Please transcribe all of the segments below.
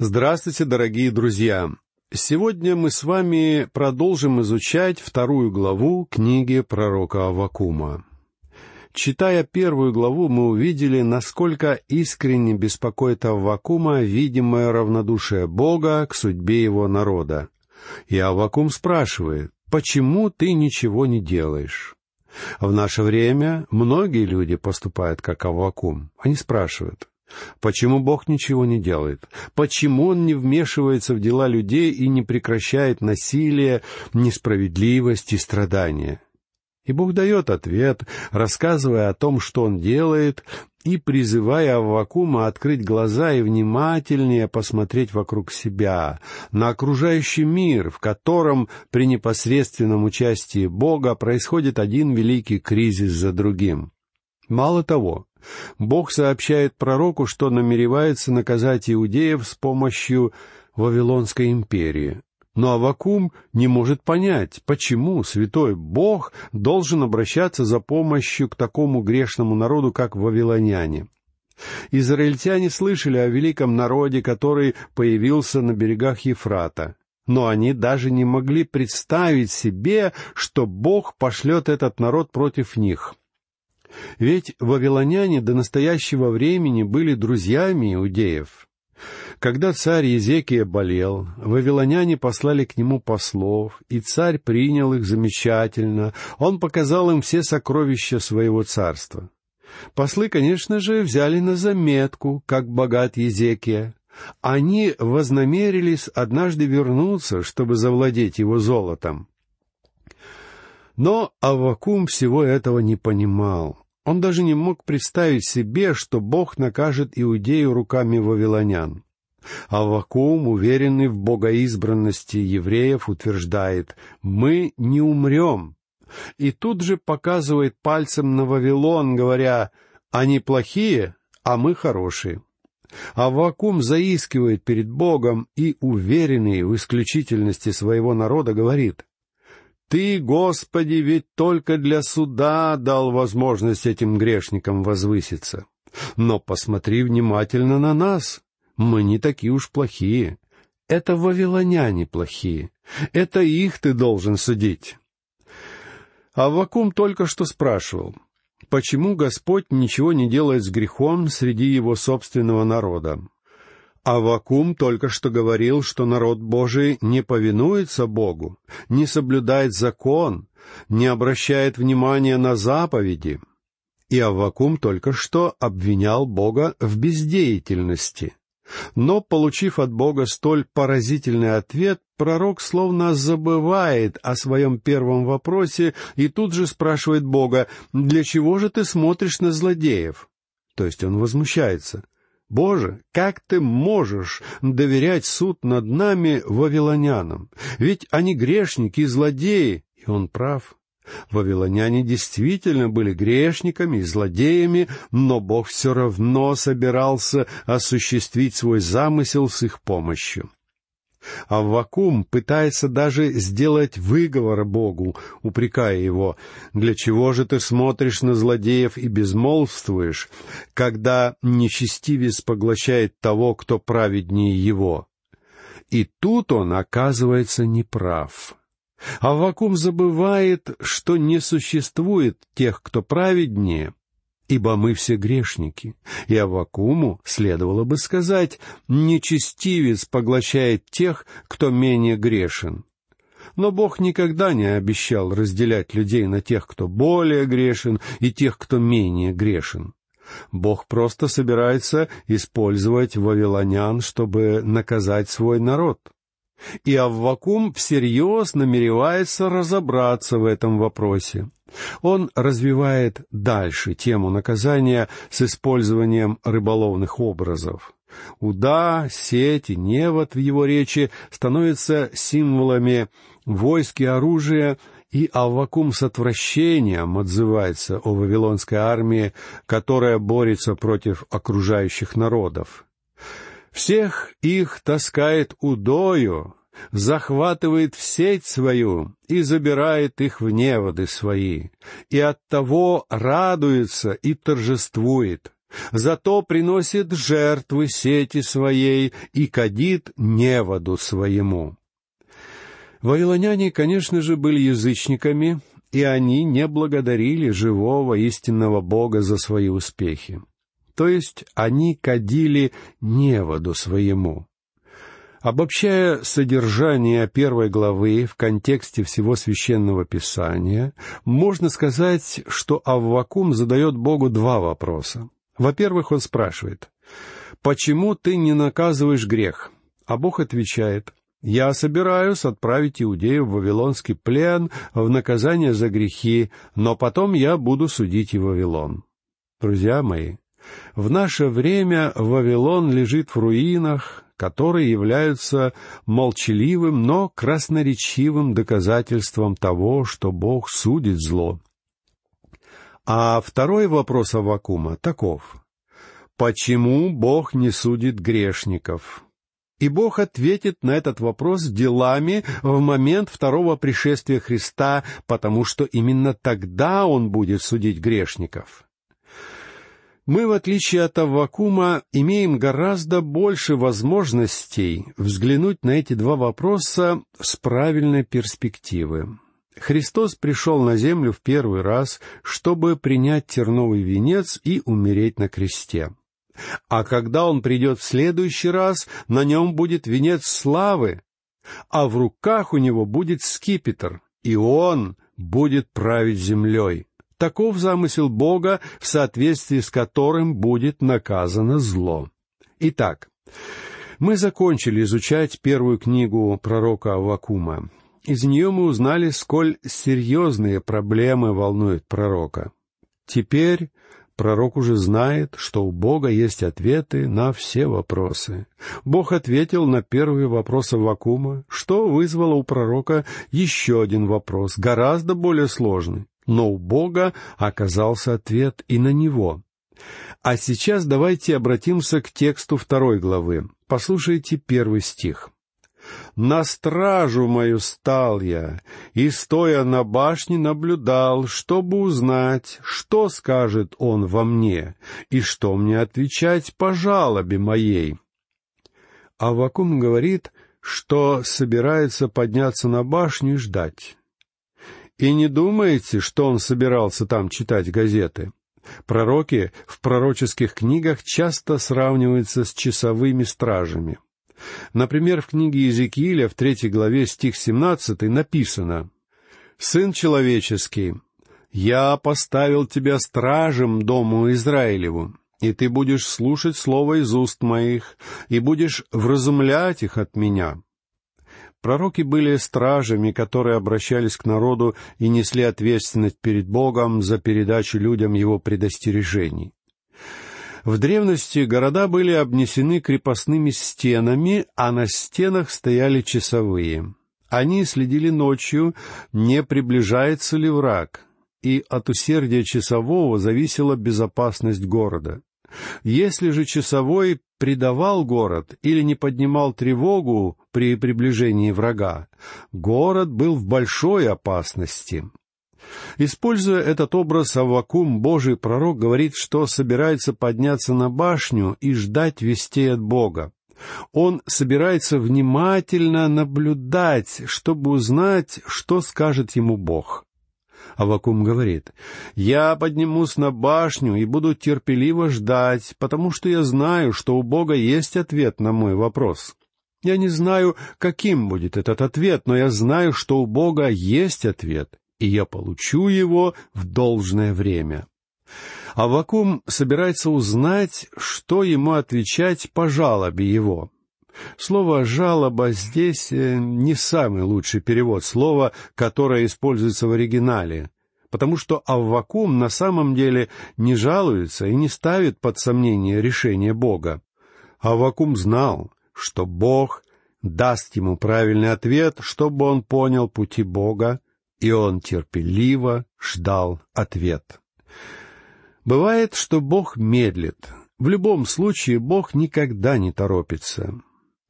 Здравствуйте, дорогие друзья! Сегодня мы с вами продолжим изучать вторую главу книги пророка Авакума. Читая первую главу, мы увидели, насколько искренне беспокоит Аввакума видимое равнодушие Бога к судьбе его народа. И Аввакум спрашивает, «Почему ты ничего не делаешь?» В наше время многие люди поступают как Аввакум. Они спрашивают, Почему Бог ничего не делает? Почему Он не вмешивается в дела людей и не прекращает насилие, несправедливость и страдания? И Бог дает ответ, рассказывая о том, что Он делает, и призывая Аввакума открыть глаза и внимательнее посмотреть вокруг себя, на окружающий мир, в котором при непосредственном участии Бога происходит один великий кризис за другим. Мало того, Бог сообщает пророку, что намеревается наказать иудеев с помощью Вавилонской империи. Но Авакум не может понять, почему святой Бог должен обращаться за помощью к такому грешному народу, как вавилоняне. Израильтяне слышали о великом народе, который появился на берегах Ефрата, но они даже не могли представить себе, что Бог пошлет этот народ против них — ведь вавилоняне до настоящего времени были друзьями иудеев. Когда царь Езекия болел, вавилоняне послали к нему послов, и царь принял их замечательно, он показал им все сокровища своего царства. Послы, конечно же, взяли на заметку, как богат Езекия. Они вознамерились однажды вернуться, чтобы завладеть его золотом. Но Аввакум всего этого не понимал. Он даже не мог представить себе, что Бог накажет Иудею руками вавилонян. Аввакум, уверенный в богоизбранности евреев, утверждает «Мы не умрем». И тут же показывает пальцем на Вавилон, говоря «Они плохие, а мы хорошие». Аввакум заискивает перед Богом и, уверенный в исключительности своего народа, говорит ты, Господи, ведь только для суда дал возможность этим грешникам возвыситься. Но посмотри внимательно на нас. Мы не такие уж плохие. Это вавилоняне плохие. Это их ты должен судить. Аввакум только что спрашивал, почему Господь ничего не делает с грехом среди его собственного народа. Авакум только что говорил, что народ Божий не повинуется Богу, не соблюдает закон, не обращает внимания на заповеди. И Авакум только что обвинял Бога в бездеятельности. Но, получив от Бога столь поразительный ответ, пророк словно забывает о своем первом вопросе и тут же спрашивает Бога, «Для чего же ты смотришь на злодеев?» То есть он возмущается. Боже, как ты можешь доверять суд над нами вавилонянам? Ведь они грешники и злодеи, и он прав. Вавилоняне действительно были грешниками и злодеями, но Бог все равно собирался осуществить свой замысел с их помощью. Аввакум пытается даже сделать выговор Богу, упрекая его, «Для чего же ты смотришь на злодеев и безмолвствуешь, когда нечестивец поглощает того, кто праведнее его?» И тут он оказывается неправ. Аввакум забывает, что не существует тех, кто праведнее, ибо мы все грешники, и Авакуму следовало бы сказать, нечестивец поглощает тех, кто менее грешен. Но Бог никогда не обещал разделять людей на тех, кто более грешен, и тех, кто менее грешен. Бог просто собирается использовать вавилонян, чтобы наказать свой народ. И Аввакум всерьез намеревается разобраться в этом вопросе. Он развивает дальше тему наказания с использованием рыболовных образов. Уда, сеть и невод в его речи становятся символами войск и оружия, и Аввакум с отвращением отзывается о вавилонской армии, которая борется против окружающих народов. Всех их таскает удою, захватывает в сеть свою и забирает их в неводы свои, и оттого радуется и торжествует. зато приносит жертвы сети своей и кадит неводу своему». Вавилоняне, конечно же, были язычниками, и они не благодарили живого истинного Бога за свои успехи. То есть они кадили неводу своему. Обобщая содержание первой главы в контексте всего священного писания, можно сказать, что Аввакум задает Богу два вопроса. Во-первых, он спрашивает, «Почему ты не наказываешь грех?» А Бог отвечает, «Я собираюсь отправить иудеев в Вавилонский плен в наказание за грехи, но потом я буду судить и Вавилон». Друзья мои, в наше время Вавилон лежит в руинах, которые являются молчаливым, но красноречивым доказательством того, что Бог судит зло. А второй вопрос Авакума таков. Почему Бог не судит грешников? И Бог ответит на этот вопрос делами в момент второго пришествия Христа, потому что именно тогда Он будет судить грешников. Мы, в отличие от Аввакума, имеем гораздо больше возможностей взглянуть на эти два вопроса с правильной перспективы. Христос пришел на землю в первый раз, чтобы принять терновый венец и умереть на кресте. А когда Он придет в следующий раз, на нем будет венец славы, а в руках у него будет скипетр, и Он будет править землей. Таков замысел Бога, в соответствии с которым будет наказано зло. Итак, мы закончили изучать первую книгу пророка Авакума. Из нее мы узнали, сколь серьезные проблемы волнуют пророка. Теперь пророк уже знает, что у Бога есть ответы на все вопросы. Бог ответил на первый вопрос Авакума, что вызвало у пророка еще один вопрос, гораздо более сложный но у Бога оказался ответ и на него. А сейчас давайте обратимся к тексту второй главы. Послушайте первый стих. «На стражу мою стал я, и, стоя на башне, наблюдал, чтобы узнать, что скажет он во мне, и что мне отвечать по жалобе моей». Аввакум говорит, что собирается подняться на башню и ждать. И не думайте, что он собирался там читать газеты. Пророки в пророческих книгах часто сравниваются с часовыми стражами. Например, в книге Иезекииля в третьей главе стих 17 написано «Сын человеческий, я поставил тебя стражем дому Израилеву, и ты будешь слушать слово из уст моих, и будешь вразумлять их от меня. Пророки были стражами, которые обращались к народу и несли ответственность перед Богом за передачу людям его предостережений. В древности города были обнесены крепостными стенами, а на стенах стояли часовые. Они следили ночью, не приближается ли враг, и от усердия часового зависела безопасность города. Если же часовой предавал город или не поднимал тревогу при приближении врага, город был в большой опасности. Используя этот образ Аввакум, Божий пророк говорит, что собирается подняться на башню и ждать вестей от Бога. Он собирается внимательно наблюдать, чтобы узнать, что скажет ему Бог. Авакум говорит, «Я поднимусь на башню и буду терпеливо ждать, потому что я знаю, что у Бога есть ответ на мой вопрос. Я не знаю, каким будет этот ответ, но я знаю, что у Бога есть ответ, и я получу его в должное время». Авакум собирается узнать, что ему отвечать по жалобе его. Слово «жалоба» здесь э, не самый лучший перевод слова, которое используется в оригинале, потому что Аввакум на самом деле не жалуется и не ставит под сомнение решение Бога. Аввакум знал, что Бог даст ему правильный ответ, чтобы он понял пути Бога, и он терпеливо ждал ответ. Бывает, что Бог медлит. В любом случае Бог никогда не торопится.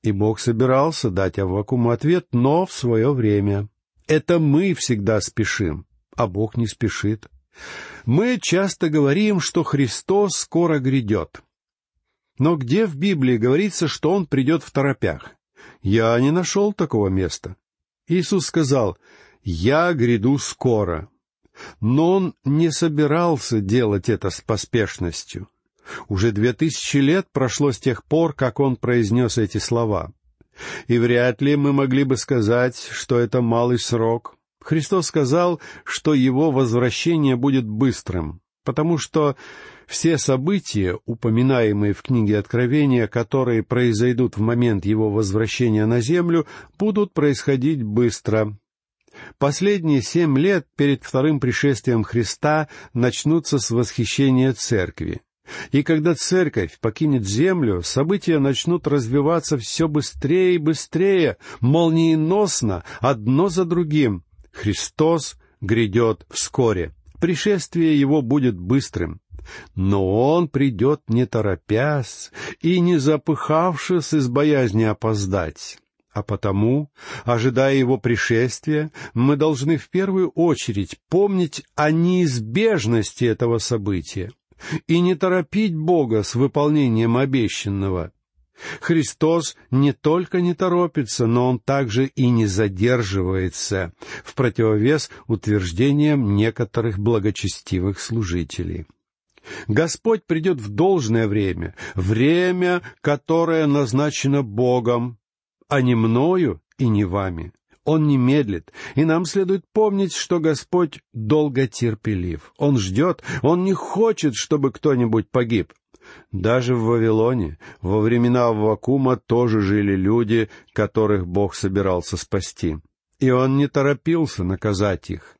И Бог собирался дать Аввакуму ответ, но в свое время. Это мы всегда спешим, а Бог не спешит. Мы часто говорим, что Христос скоро грядет. Но где в Библии говорится, что Он придет в торопях? Я не нашел такого места. Иисус сказал, «Я гряду скоро». Но Он не собирался делать это с поспешностью. Уже две тысячи лет прошло с тех пор, как Он произнес эти слова. И вряд ли мы могли бы сказать, что это малый срок. Христос сказал, что Его возвращение будет быстрым, потому что все события, упоминаемые в книге Откровения, которые произойдут в момент его возвращения на землю, будут происходить быстро. Последние семь лет перед вторым пришествием Христа начнутся с восхищения церкви. И когда церковь покинет землю, события начнут развиваться все быстрее и быстрее, молниеносно, одно за другим. Христос грядет вскоре. Пришествие его будет быстрым. Но он придет не торопясь и не запыхавшись из боязни опоздать. А потому, ожидая его пришествия, мы должны в первую очередь помнить о неизбежности этого события и не торопить Бога с выполнением обещанного. Христос не только не торопится, но Он также и не задерживается, в противовес утверждениям некоторых благочестивых служителей. Господь придет в должное время, время, которое назначено Богом, а не мною и не вами. Он не медлит, и нам следует помнить, что Господь долго терпелив. Он ждет, Он не хочет, чтобы кто-нибудь погиб. Даже в Вавилоне во времена Аввакума тоже жили люди, которых Бог собирался спасти. И Он не торопился наказать их.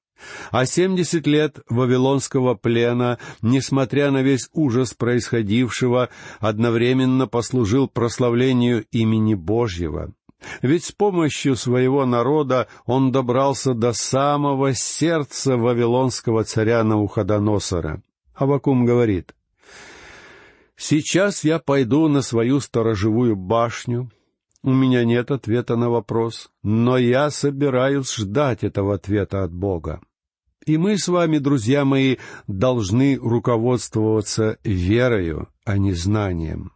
А семьдесят лет вавилонского плена, несмотря на весь ужас происходившего, одновременно послужил прославлению имени Божьего. Ведь с помощью своего народа он добрался до самого сердца вавилонского царя Науходоносора. Авакум говорит, «Сейчас я пойду на свою сторожевую башню. У меня нет ответа на вопрос, но я собираюсь ждать этого ответа от Бога. И мы с вами, друзья мои, должны руководствоваться верою, а не знанием.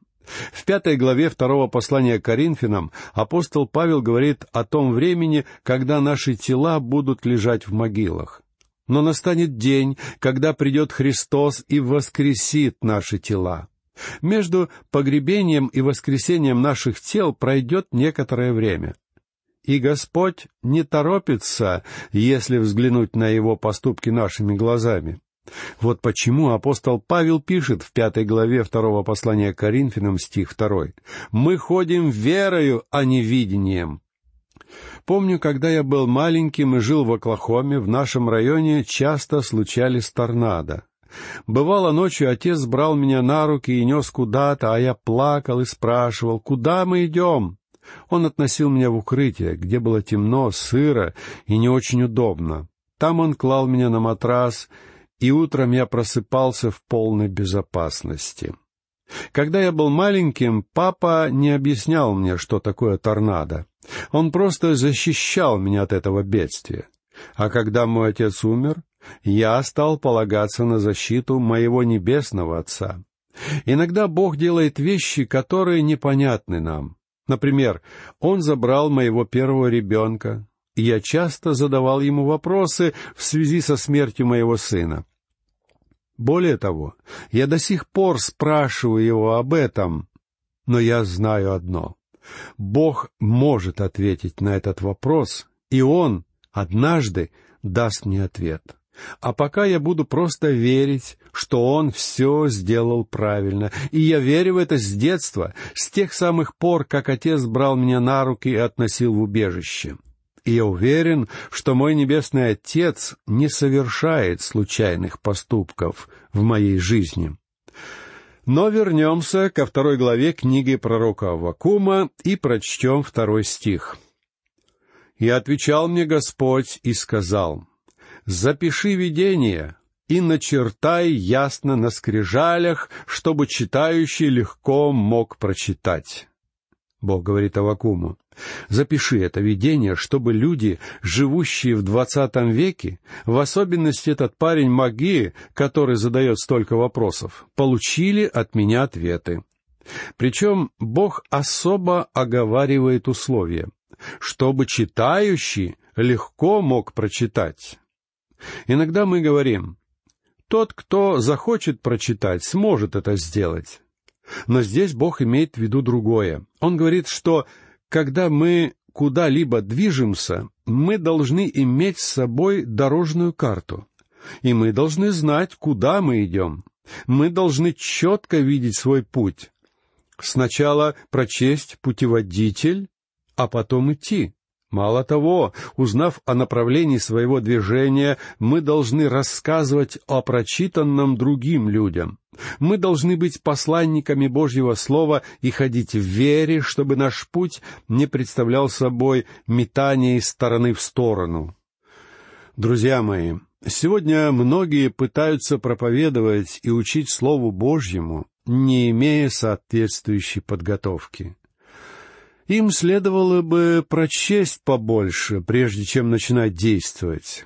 В пятой главе второго послания к Коринфянам апостол Павел говорит о том времени, когда наши тела будут лежать в могилах. Но настанет день, когда придет Христос и воскресит наши тела. Между погребением и воскресением наших тел пройдет некоторое время. И Господь не торопится, если взглянуть на Его поступки нашими глазами. Вот почему апостол Павел пишет в пятой главе второго послания к Коринфянам, стих второй. «Мы ходим верою, а не видением». Помню, когда я был маленьким и жил в Оклахоме, в нашем районе часто случались торнадо. Бывало, ночью отец брал меня на руки и нес куда-то, а я плакал и спрашивал, куда мы идем? Он относил меня в укрытие, где было темно, сыро и не очень удобно. Там он клал меня на матрас, и утром я просыпался в полной безопасности. Когда я был маленьким, папа не объяснял мне, что такое торнадо. Он просто защищал меня от этого бедствия. А когда мой отец умер, я стал полагаться на защиту моего небесного Отца. Иногда Бог делает вещи, которые непонятны нам. Например, Он забрал моего первого ребенка, я часто задавал ему вопросы в связи со смертью моего сына. Более того, я до сих пор спрашиваю его об этом, но я знаю одно. Бог может ответить на этот вопрос, и Он однажды даст мне ответ. А пока я буду просто верить, что он все сделал правильно. И я верю в это с детства, с тех самых пор, как отец брал меня на руки и относил в убежище. И я уверен, что мой Небесный Отец не совершает случайных поступков в моей жизни. Но вернемся ко второй главе книги пророка Аввакума и прочтем второй стих. «И отвечал мне Господь и сказал, запиши видение и начертай ясно на скрижалях, чтобы читающий легко мог прочитать. Бог говорит Авакуму. Запиши это видение, чтобы люди, живущие в двадцатом веке, в особенности этот парень Маги, который задает столько вопросов, получили от меня ответы. Причем Бог особо оговаривает условия, чтобы читающий легко мог прочитать. Иногда мы говорим, тот, кто захочет прочитать, сможет это сделать. Но здесь Бог имеет в виду другое. Он говорит, что когда мы куда-либо движемся, мы должны иметь с собой дорожную карту. И мы должны знать, куда мы идем. Мы должны четко видеть свой путь. Сначала прочесть путеводитель, а потом идти. Мало того, узнав о направлении своего движения, мы должны рассказывать о прочитанном другим людям. Мы должны быть посланниками Божьего Слова и ходить в вере, чтобы наш путь не представлял собой метание из стороны в сторону. Друзья мои, сегодня многие пытаются проповедовать и учить Слову Божьему, не имея соответствующей подготовки. Им следовало бы прочесть побольше, прежде чем начинать действовать.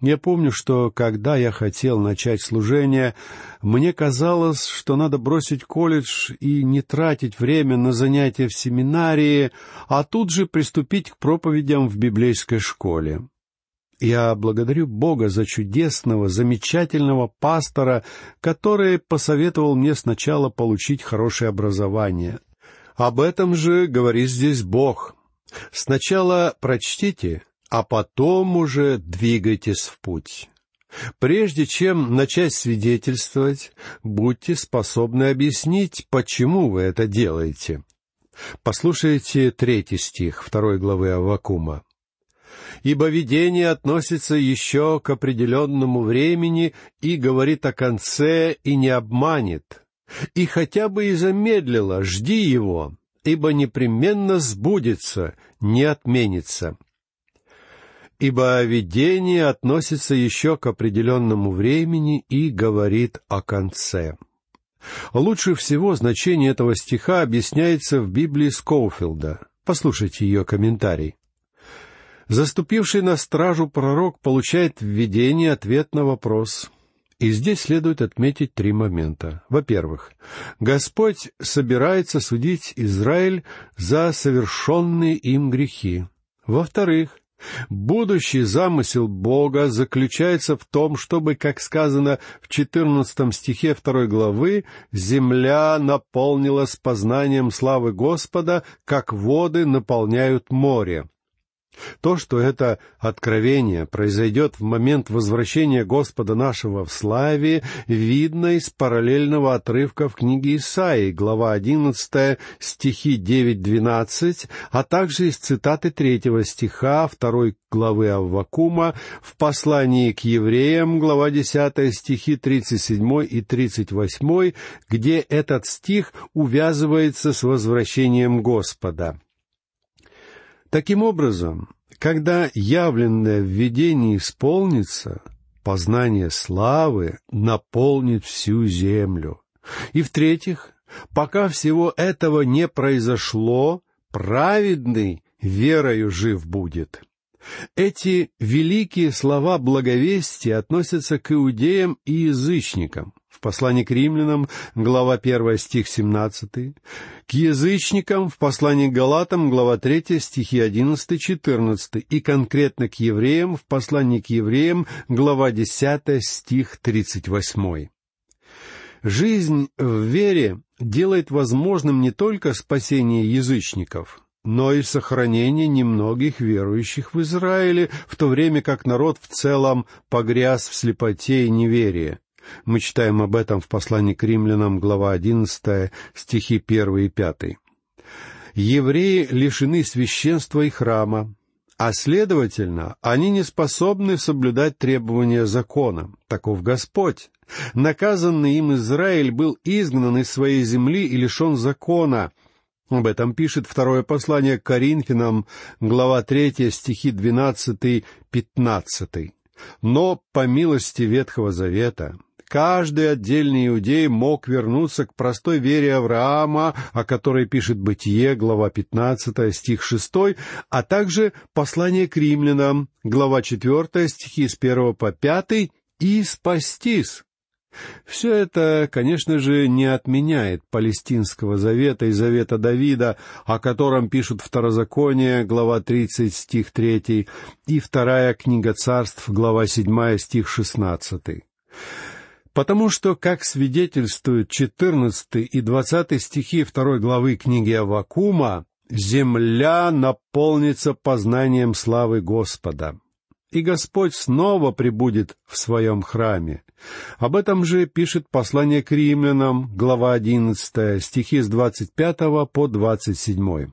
Я помню, что когда я хотел начать служение, мне казалось, что надо бросить колледж и не тратить время на занятия в семинарии, а тут же приступить к проповедям в библейской школе. Я благодарю Бога за чудесного, замечательного пастора, который посоветовал мне сначала получить хорошее образование. Об этом же говорит здесь Бог. Сначала прочтите, а потом уже двигайтесь в путь. Прежде чем начать свидетельствовать, будьте способны объяснить, почему вы это делаете. Послушайте третий стих второй главы Аввакума. «Ибо видение относится еще к определенному времени и говорит о конце и не обманет и хотя бы и замедлила, жди его, ибо непременно сбудется, не отменится. Ибо видение относится еще к определенному времени и говорит о конце. Лучше всего значение этого стиха объясняется в Библии Скоуфилда. Послушайте ее комментарий. Заступивший на стражу пророк получает в видении ответ на вопрос и здесь следует отметить три момента. Во-первых, Господь собирается судить Израиль за совершенные им грехи. Во-вторых, Будущий замысел Бога заключается в том, чтобы, как сказано в четырнадцатом стихе второй главы, земля наполнилась познанием славы Господа, как воды наполняют море. То, что это откровение произойдет в момент возвращения Господа нашего в славе, видно из параллельного отрывка в книге Исаии, глава 11, стихи 9-12, а также из цитаты третьего стиха второй главы Аввакума в послании к евреям, глава 10, стихи 37 и 38, где этот стих увязывается с возвращением Господа. Таким образом, когда явленное в видении исполнится, познание славы наполнит всю землю. И в-третьих, пока всего этого не произошло, праведный верою жив будет. Эти великие слова благовестия относятся к иудеям и язычникам в послании к римлянам, глава 1, стих 17, к язычникам в послании к Галатам, глава 3, стихи 11-14, и конкретно к евреям в послании к евреям, глава 10, стих 38. Жизнь в вере делает возможным не только спасение язычников, но и сохранение немногих верующих в Израиле, в то время как народ в целом погряз в слепоте и неверии. Мы читаем об этом в послании к римлянам, глава 11, стихи 1 и 5. Евреи лишены священства и храма, а следовательно, они не способны соблюдать требования закона. Таков Господь. Наказанный им Израиль был изгнан из своей земли и лишен закона. Об этом пишет второе послание к Коринфянам, глава 3, стихи 12-15. Но по милости Ветхого Завета каждый отдельный иудей мог вернуться к простой вере Авраама, о которой пишет Бытие, глава 15, стих 6, а также послание к римлянам, глава 4, стихи с 1 по 5, и спастись. Все это, конечно же, не отменяет Палестинского завета и завета Давида, о котором пишут Второзаконие, глава 30, стих 3, и вторая книга царств, глава 7, стих 16. Потому что, как свидетельствуют 14 и 20 стихи второй главы книги Авакума, земля наполнится познанием славы Господа и Господь снова прибудет в своем храме. Об этом же пишет послание к римлянам, глава одиннадцатая, стихи с двадцать пятого по двадцать седьмой.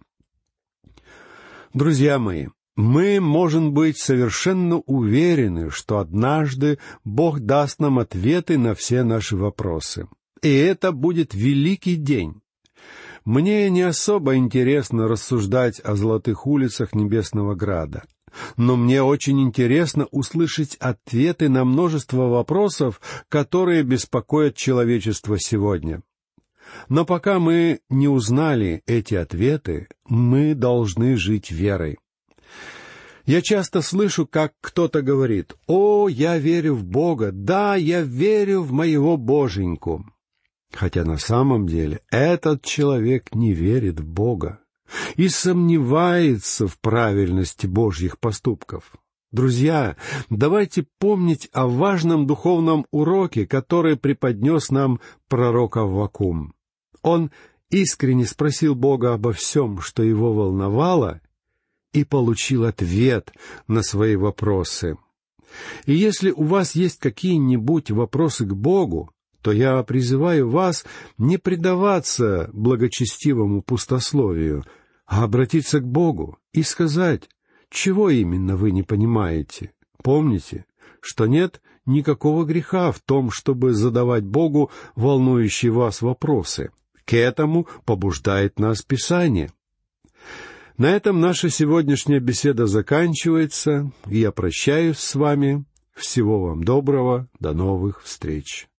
Друзья мои, мы можем быть совершенно уверены, что однажды Бог даст нам ответы на все наши вопросы. И это будет великий день. Мне не особо интересно рассуждать о золотых улицах Небесного Града — но мне очень интересно услышать ответы на множество вопросов, которые беспокоят человечество сегодня. Но пока мы не узнали эти ответы, мы должны жить верой. Я часто слышу, как кто-то говорит, «О, я верю в Бога, да, я верю в моего Боженьку». Хотя на самом деле этот человек не верит в Бога и сомневается в правильности Божьих поступков. Друзья, давайте помнить о важном духовном уроке, который преподнес нам пророк Аввакум. Он искренне спросил Бога обо всем, что его волновало, и получил ответ на свои вопросы. И если у вас есть какие-нибудь вопросы к Богу, то я призываю вас не предаваться благочестивому пустословию, а обратиться к Богу и сказать, чего именно вы не понимаете. Помните, что нет никакого греха в том, чтобы задавать Богу волнующие вас вопросы. К этому побуждает нас Писание. На этом наша сегодняшняя беседа заканчивается, и я прощаюсь с вами. Всего вам доброго, до новых встреч.